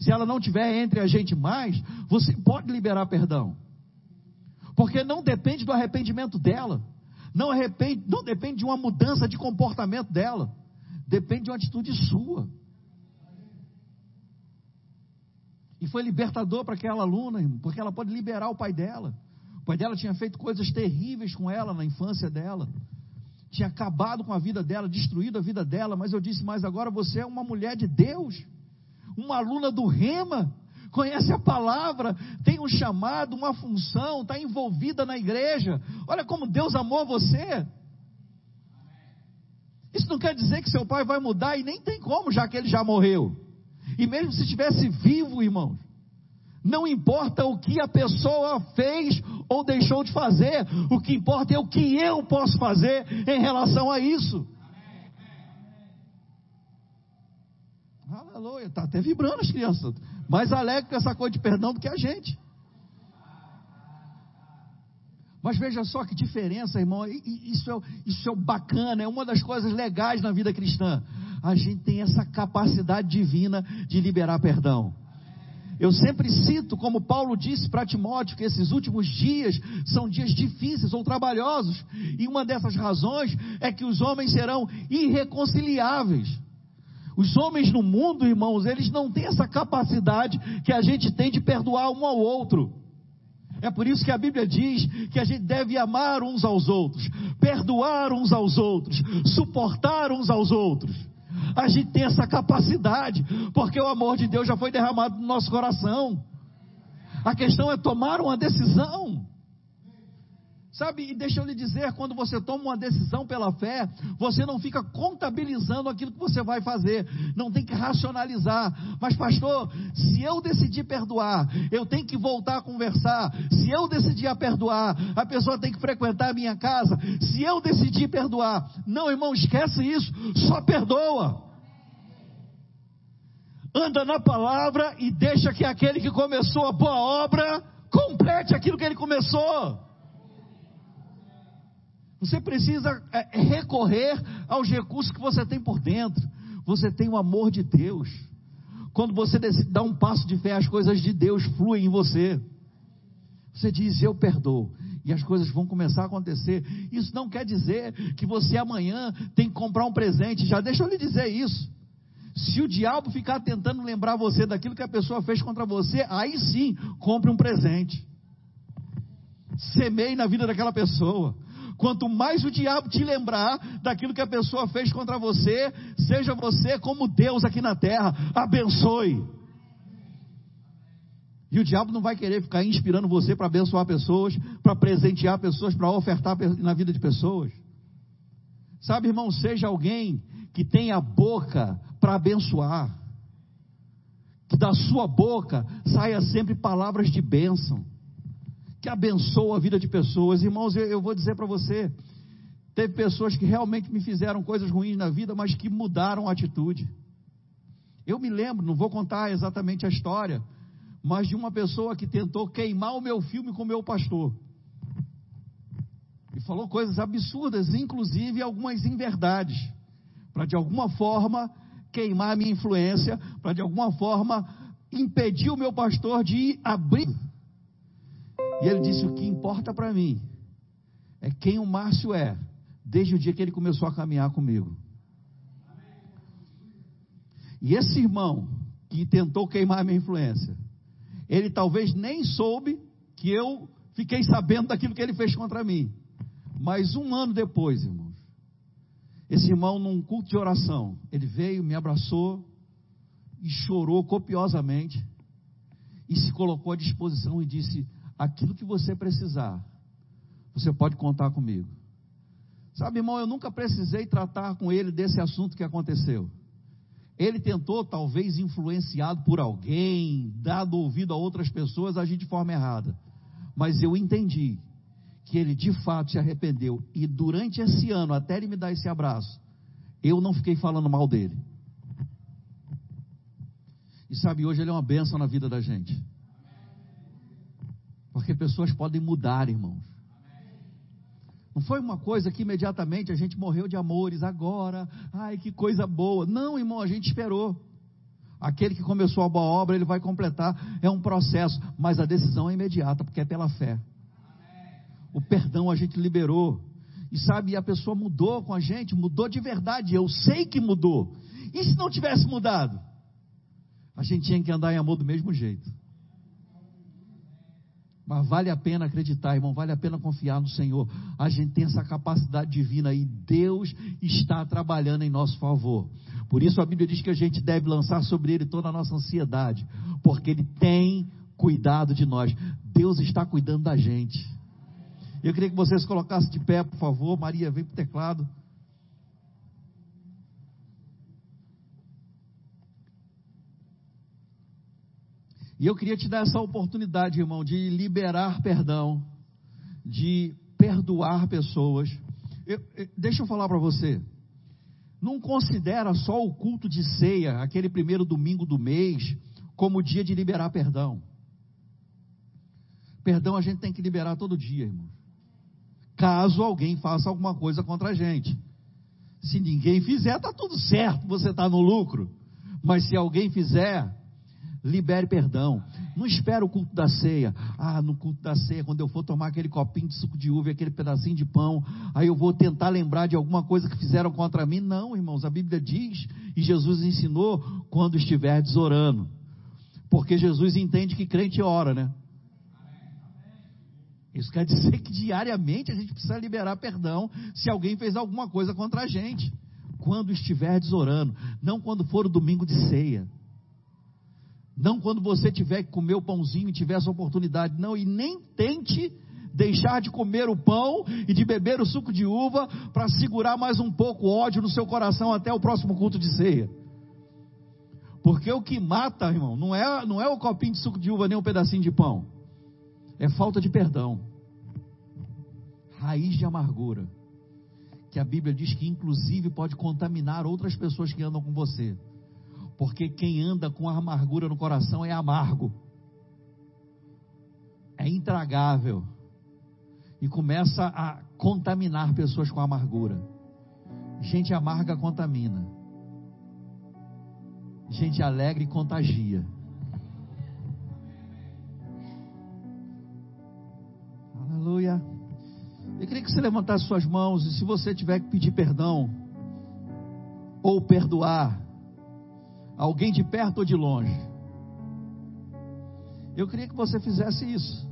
se ela não tiver entre a gente mais, você pode liberar perdão. Porque não depende do arrependimento dela, não, arrepende, não depende de uma mudança de comportamento dela, depende de uma atitude sua. E foi libertador para aquela aluna, porque ela pode liberar o pai dela. O pai dela tinha feito coisas terríveis com ela na infância dela. Tinha acabado com a vida dela, destruído a vida dela. Mas eu disse: Mas agora você é uma mulher de Deus, uma aluna do Rema, conhece a palavra, tem um chamado, uma função, está envolvida na igreja. Olha como Deus amou você. Isso não quer dizer que seu pai vai mudar e nem tem como, já que ele já morreu. E mesmo se estivesse vivo, irmãos, não importa o que a pessoa fez ou deixou de fazer, o que importa é o que eu posso fazer em relação a isso. Aleluia, está até vibrando as crianças, mais alegre com essa coisa de perdão do que a gente. Mas veja só que diferença, irmão. Isso é, isso é bacana, é uma das coisas legais na vida cristã. A gente tem essa capacidade divina de liberar perdão. Eu sempre cito, como Paulo disse para Timóteo, que esses últimos dias são dias difíceis ou trabalhosos, e uma dessas razões é que os homens serão irreconciliáveis. Os homens no mundo, irmãos, eles não têm essa capacidade que a gente tem de perdoar um ao outro. É por isso que a Bíblia diz que a gente deve amar uns aos outros, perdoar uns aos outros, suportar uns aos outros. A gente tem essa capacidade, porque o amor de Deus já foi derramado no nosso coração. A questão é tomar uma decisão. Sabe, e deixa eu lhe dizer, quando você toma uma decisão pela fé, você não fica contabilizando aquilo que você vai fazer, não tem que racionalizar. Mas, pastor, se eu decidir perdoar, eu tenho que voltar a conversar. Se eu decidir a perdoar, a pessoa tem que frequentar a minha casa. Se eu decidir perdoar, não, irmão, esquece isso, só perdoa. Anda na palavra e deixa que aquele que começou a boa obra complete aquilo que ele começou. Você precisa é, recorrer aos recursos que você tem por dentro. Você tem o amor de Deus. Quando você decide dar um passo de fé, as coisas de Deus fluem em você. Você diz, eu perdoo. E as coisas vão começar a acontecer. Isso não quer dizer que você amanhã tem que comprar um presente. Já deixa eu lhe dizer isso. Se o diabo ficar tentando lembrar você daquilo que a pessoa fez contra você, aí sim, compre um presente. Semeie na vida daquela pessoa. Quanto mais o diabo te lembrar daquilo que a pessoa fez contra você, seja você como Deus aqui na terra, abençoe. E o diabo não vai querer ficar inspirando você para abençoar pessoas, para presentear pessoas, para ofertar na vida de pessoas. Sabe, irmão, seja alguém que tenha boca para abençoar. Que da sua boca saia sempre palavras de bênção que abençoa a vida de pessoas. Irmãos, eu, eu vou dizer para você: teve pessoas que realmente me fizeram coisas ruins na vida, mas que mudaram a atitude. Eu me lembro, não vou contar exatamente a história, mas de uma pessoa que tentou queimar o meu filme com o meu pastor. E falou coisas absurdas, inclusive algumas inverdades, para de alguma forma queimar a minha influência, para de alguma forma impedir o meu pastor de abrir e ele disse: O que importa para mim é quem o Márcio é, desde o dia que ele começou a caminhar comigo. E esse irmão que tentou queimar minha influência, ele talvez nem soube que eu fiquei sabendo daquilo que ele fez contra mim. Mas um ano depois, irmãos, esse irmão, num culto de oração, ele veio, me abraçou e chorou copiosamente e se colocou à disposição e disse: aquilo que você precisar, você pode contar comigo. Sabe, irmão, eu nunca precisei tratar com ele desse assunto que aconteceu. Ele tentou, talvez influenciado por alguém, dado ouvido a outras pessoas, agir de forma errada. Mas eu entendi que ele de fato se arrependeu. E durante esse ano, até ele me dar esse abraço, eu não fiquei falando mal dele. E sabe, hoje ele é uma bênção na vida da gente. Porque pessoas podem mudar, irmãos. Não foi uma coisa que imediatamente a gente morreu de amores agora. Ai, que coisa boa. Não, irmão, a gente esperou. Aquele que começou a boa obra, ele vai completar. É um processo, mas a decisão é imediata, porque é pela fé. O perdão a gente liberou. E sabe, a pessoa mudou com a gente, mudou de verdade. Eu sei que mudou. E se não tivesse mudado? A gente tinha que andar em amor do mesmo jeito. Mas vale a pena acreditar, irmão, vale a pena confiar no Senhor. A gente tem essa capacidade divina e Deus está trabalhando em nosso favor. Por isso a Bíblia diz que a gente deve lançar sobre Ele toda a nossa ansiedade, porque Ele tem cuidado de nós. Deus está cuidando da gente. Eu queria que vocês colocassem de pé, por favor. Maria, vem para o teclado. E eu queria te dar essa oportunidade, irmão, de liberar perdão, de perdoar pessoas. Eu, eu, deixa eu falar para você. Não considera só o culto de ceia, aquele primeiro domingo do mês, como dia de liberar perdão. Perdão a gente tem que liberar todo dia, irmão. Caso alguém faça alguma coisa contra a gente. Se ninguém fizer, está tudo certo, você está no lucro. Mas se alguém fizer, libere perdão. Não espere o culto da ceia. Ah, no culto da ceia, quando eu for tomar aquele copinho de suco de uva aquele pedacinho de pão, aí eu vou tentar lembrar de alguma coisa que fizeram contra mim. Não, irmãos, a Bíblia diz, e Jesus ensinou, quando estiverdes orando. Porque Jesus entende que crente ora, né? Isso quer dizer que diariamente a gente precisa liberar perdão se alguém fez alguma coisa contra a gente. Quando estiverdes orando, não quando for o domingo de ceia. Não quando você tiver que comer o pãozinho e tiver essa oportunidade, não, e nem tente deixar de comer o pão e de beber o suco de uva para segurar mais um pouco o ódio no seu coração até o próximo culto de ceia. Porque o que mata, irmão, não é, não é o copinho de suco de uva nem um pedacinho de pão. É falta de perdão. Raiz de amargura. Que a Bíblia diz que inclusive pode contaminar outras pessoas que andam com você. Porque quem anda com amargura no coração é amargo, é intragável e começa a contaminar pessoas com amargura. Gente amarga contamina, gente alegre contagia. Aleluia. Eu queria que você levantasse suas mãos e se você tiver que pedir perdão ou perdoar, alguém de perto ou de longe. Eu queria que você fizesse isso.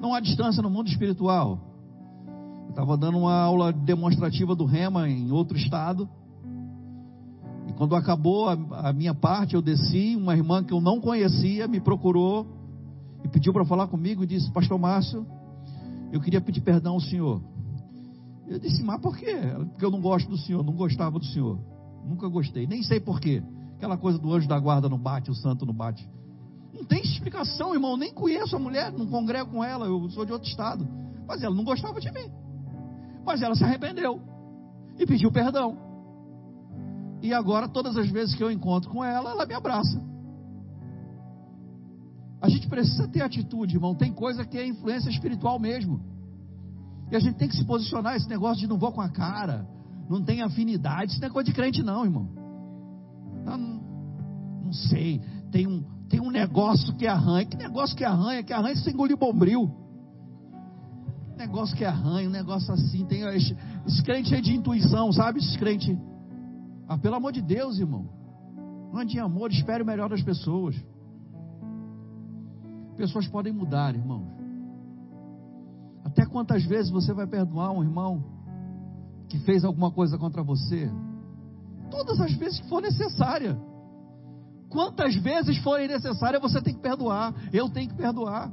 Não há distância no mundo espiritual. Eu estava dando uma aula demonstrativa do Rema em outro estado. E quando acabou a, a minha parte, eu desci. Uma irmã que eu não conhecia me procurou e pediu para falar comigo e disse: Pastor Márcio, eu queria pedir perdão ao senhor. Eu disse: Mas por quê? Porque eu não gosto do senhor, não gostava do senhor. Nunca gostei, nem sei por quê. Aquela coisa do anjo da guarda não bate, o santo não bate. Não tem explicação, irmão. Nem conheço a mulher, não congrego com ela, eu sou de outro estado. Mas ela não gostava de mim. Mas ela se arrependeu e pediu perdão. E agora, todas as vezes que eu encontro com ela, ela me abraça. A gente precisa ter atitude, irmão. Tem coisa que é influência espiritual mesmo. E a gente tem que se posicionar. Esse negócio de não vou com a cara, não tem afinidade. Isso não é coisa de crente, não, irmão. Não, não sei, tem um, tem um negócio que arranha. Que negócio que arranha? Que arranha sem engolir bombril. Negócio que arranha, um negócio assim. Tem esse, esse crente aí de intuição, sabe? Esse crente. Ah, pelo amor de Deus, irmão. Ande em amor, espere o melhor das pessoas. Pessoas podem mudar, irmão. Até quantas vezes você vai perdoar um irmão que fez alguma coisa contra você? Todas as vezes que for necessária. Quantas vezes forem necessárias, você tem que perdoar. Eu tenho que perdoar.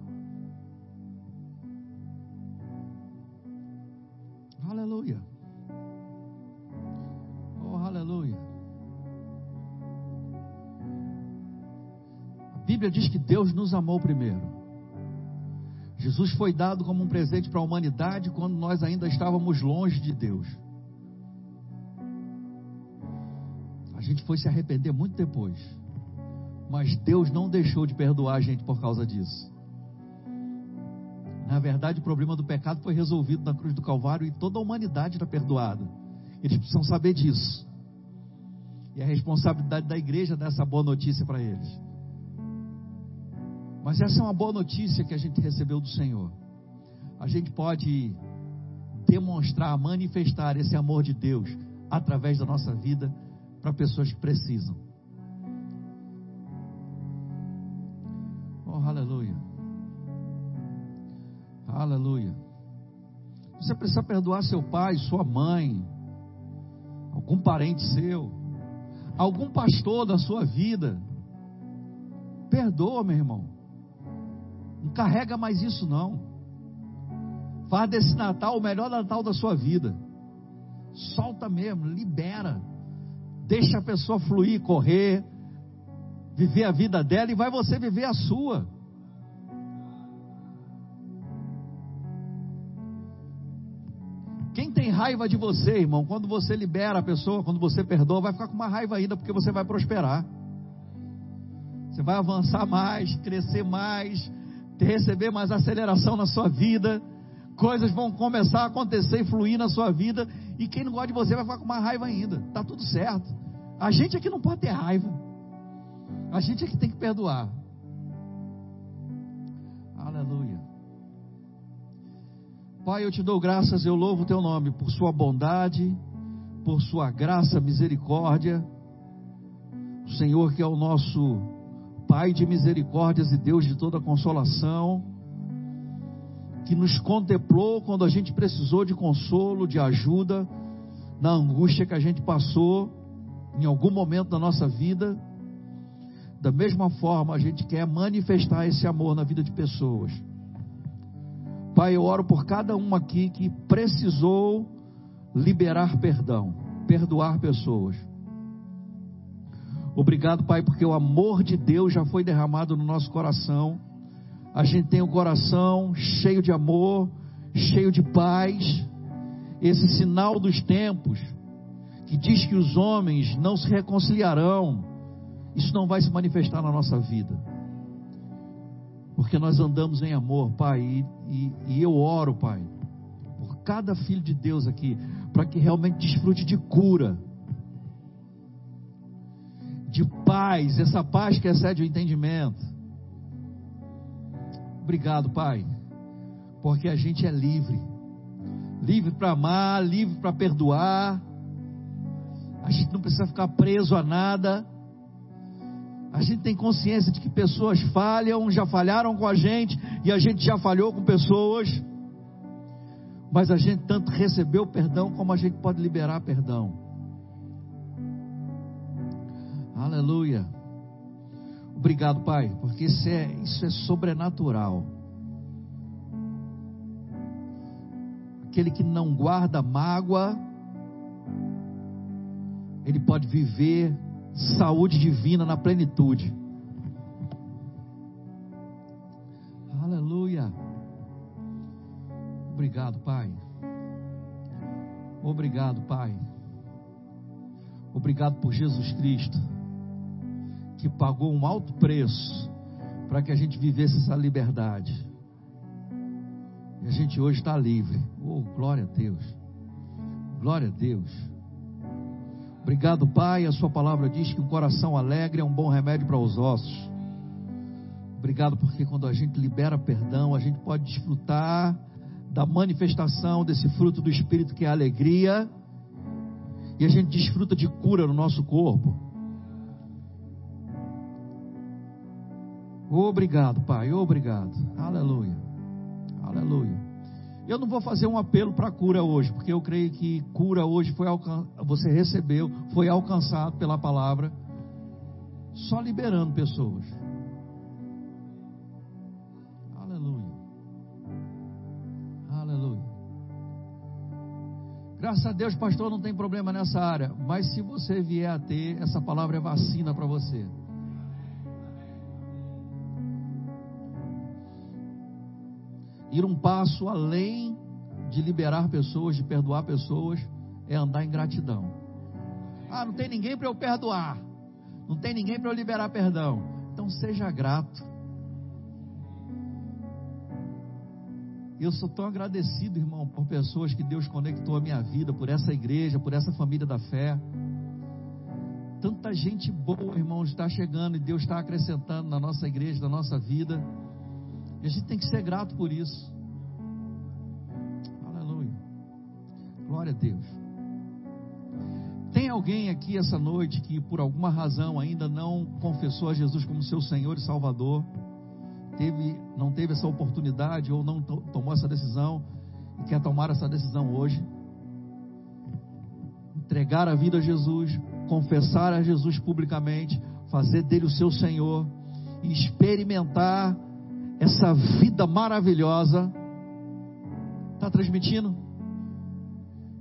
Aleluia. Oh, aleluia. A Bíblia diz que Deus nos amou primeiro. Jesus foi dado como um presente para a humanidade quando nós ainda estávamos longe de Deus. A gente foi se arrepender muito depois. Mas Deus não deixou de perdoar a gente por causa disso. Na verdade, o problema do pecado foi resolvido na cruz do Calvário e toda a humanidade está perdoada. Eles precisam saber disso. E a responsabilidade da igreja dar essa boa notícia para eles. Mas essa é uma boa notícia que a gente recebeu do Senhor. A gente pode demonstrar, manifestar esse amor de Deus através da nossa vida para pessoas que precisam. Oh, aleluia. Aleluia. Você precisa perdoar seu pai, sua mãe, algum parente seu, algum pastor da sua vida. Perdoa, meu irmão. Não carrega mais isso não. Faz desse Natal o melhor Natal da sua vida. Solta mesmo, libera. Deixa a pessoa fluir, correr, viver a vida dela e vai você viver a sua. Quem tem raiva de você, irmão, quando você libera a pessoa, quando você perdoa, vai ficar com uma raiva ainda porque você vai prosperar. Você vai avançar mais, crescer mais, receber mais aceleração na sua vida. Coisas vão começar a acontecer e fluir na sua vida. E quem não gosta de você vai ficar com uma raiva ainda. Tá tudo certo. A gente aqui não pode ter raiva. A gente aqui tem que perdoar. Aleluia. Pai, eu te dou graças, eu louvo o teu nome por sua bondade, por sua graça, misericórdia. O Senhor que é o nosso Pai de misericórdias e Deus de toda consolação, que nos contemplou quando a gente precisou de consolo, de ajuda, na angústia que a gente passou em algum momento da nossa vida. Da mesma forma, a gente quer manifestar esse amor na vida de pessoas. Pai, eu oro por cada um aqui que precisou liberar perdão, perdoar pessoas. Obrigado, Pai, porque o amor de Deus já foi derramado no nosso coração. A gente tem um coração cheio de amor, cheio de paz. Esse sinal dos tempos, que diz que os homens não se reconciliarão, isso não vai se manifestar na nossa vida porque nós andamos em amor, Pai, e, e, e eu oro, Pai, por cada filho de Deus aqui, para que realmente desfrute de cura, de paz, essa paz que excede o entendimento. Obrigado, Pai, porque a gente é livre livre para amar, livre para perdoar. A gente não precisa ficar preso a nada. A gente tem consciência de que pessoas falham, já falharam com a gente e a gente já falhou com pessoas. Mas a gente tanto recebeu perdão como a gente pode liberar perdão. Aleluia. Obrigado, Pai, porque isso é, isso é sobrenatural. Aquele que não guarda mágoa, ele pode viver saúde divina na plenitude. Aleluia. Obrigado, Pai. Obrigado, Pai. Obrigado por Jesus Cristo, que pagou um alto preço para que a gente vivesse essa liberdade. E a gente hoje está livre. Oh, glória a Deus. Glória a Deus. Obrigado, Pai. A Sua palavra diz que um coração alegre é um bom remédio para os ossos. Obrigado, porque quando a gente libera perdão, a gente pode desfrutar da manifestação desse fruto do Espírito que é a alegria, e a gente desfruta de cura no nosso corpo. Obrigado, Pai, obrigado. Aleluia, aleluia. Eu não vou fazer um apelo para cura hoje, porque eu creio que cura hoje foi você recebeu, foi alcançado pela palavra, só liberando pessoas. Aleluia. Aleluia. Graças a Deus, pastor, não tem problema nessa área, mas se você vier a ter, essa palavra é vacina para você. Ir um passo além de liberar pessoas, de perdoar pessoas, é andar em gratidão. Ah, não tem ninguém para eu perdoar. Não tem ninguém para eu liberar perdão. Então seja grato. Eu sou tão agradecido, irmão, por pessoas que Deus conectou a minha vida, por essa igreja, por essa família da fé. Tanta gente boa, irmão, está chegando e Deus está acrescentando na nossa igreja, na nossa vida. E a gente tem que ser grato por isso. Aleluia. Glória a Deus. Tem alguém aqui essa noite que por alguma razão ainda não confessou a Jesus como seu Senhor e Salvador? teve, não teve essa oportunidade ou não to, tomou essa decisão e quer tomar essa decisão hoje, entregar a vida a Jesus, confessar a Jesus publicamente, fazer dele o seu Senhor e experimentar essa vida maravilhosa. Está transmitindo?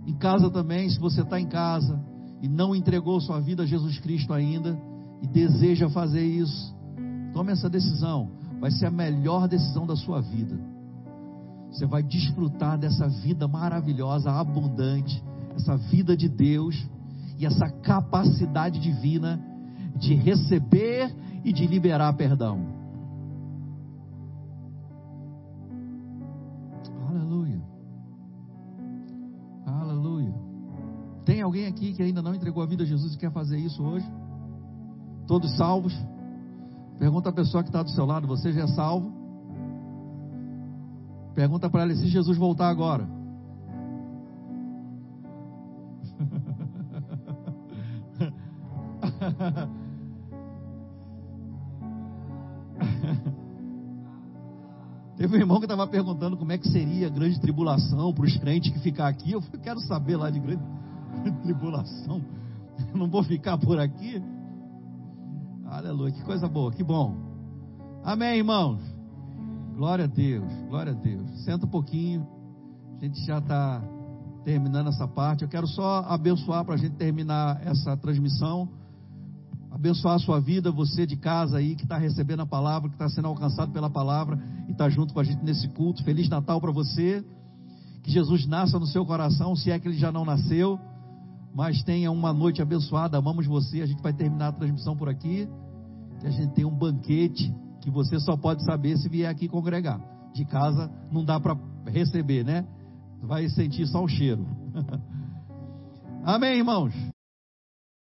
Em casa também, se você está em casa e não entregou sua vida a Jesus Cristo ainda e deseja fazer isso, tome essa decisão vai ser a melhor decisão da sua vida. Você vai desfrutar dessa vida maravilhosa, abundante, essa vida de Deus e essa capacidade divina de receber e de liberar perdão. Alguém aqui que ainda não entregou a vida a Jesus e quer fazer isso hoje? Todos salvos? Pergunta a pessoa que está do seu lado: Você já é salvo? Pergunta para ela se Jesus voltar agora. Teve um irmão que estava perguntando como é que seria a grande tribulação para os crentes que ficar aqui. Eu quero saber lá de grande tribulação. não vou ficar por aqui. Aleluia, que coisa boa, que bom. Amém, irmãos. Glória a Deus, glória a Deus. Senta um pouquinho, a gente já está terminando essa parte. Eu quero só abençoar para a gente terminar essa transmissão. Abençoar a sua vida, você de casa aí que está recebendo a palavra, que está sendo alcançado pela palavra e está junto com a gente nesse culto. Feliz Natal para você. Que Jesus nasça no seu coração, se é que ele já não nasceu mas tenha uma noite abençoada. Amamos você. A gente vai terminar a transmissão por aqui. Que a gente tem um banquete que você só pode saber se vier aqui congregar. De casa não dá para receber, né? Vai sentir só o cheiro. Amém, irmãos.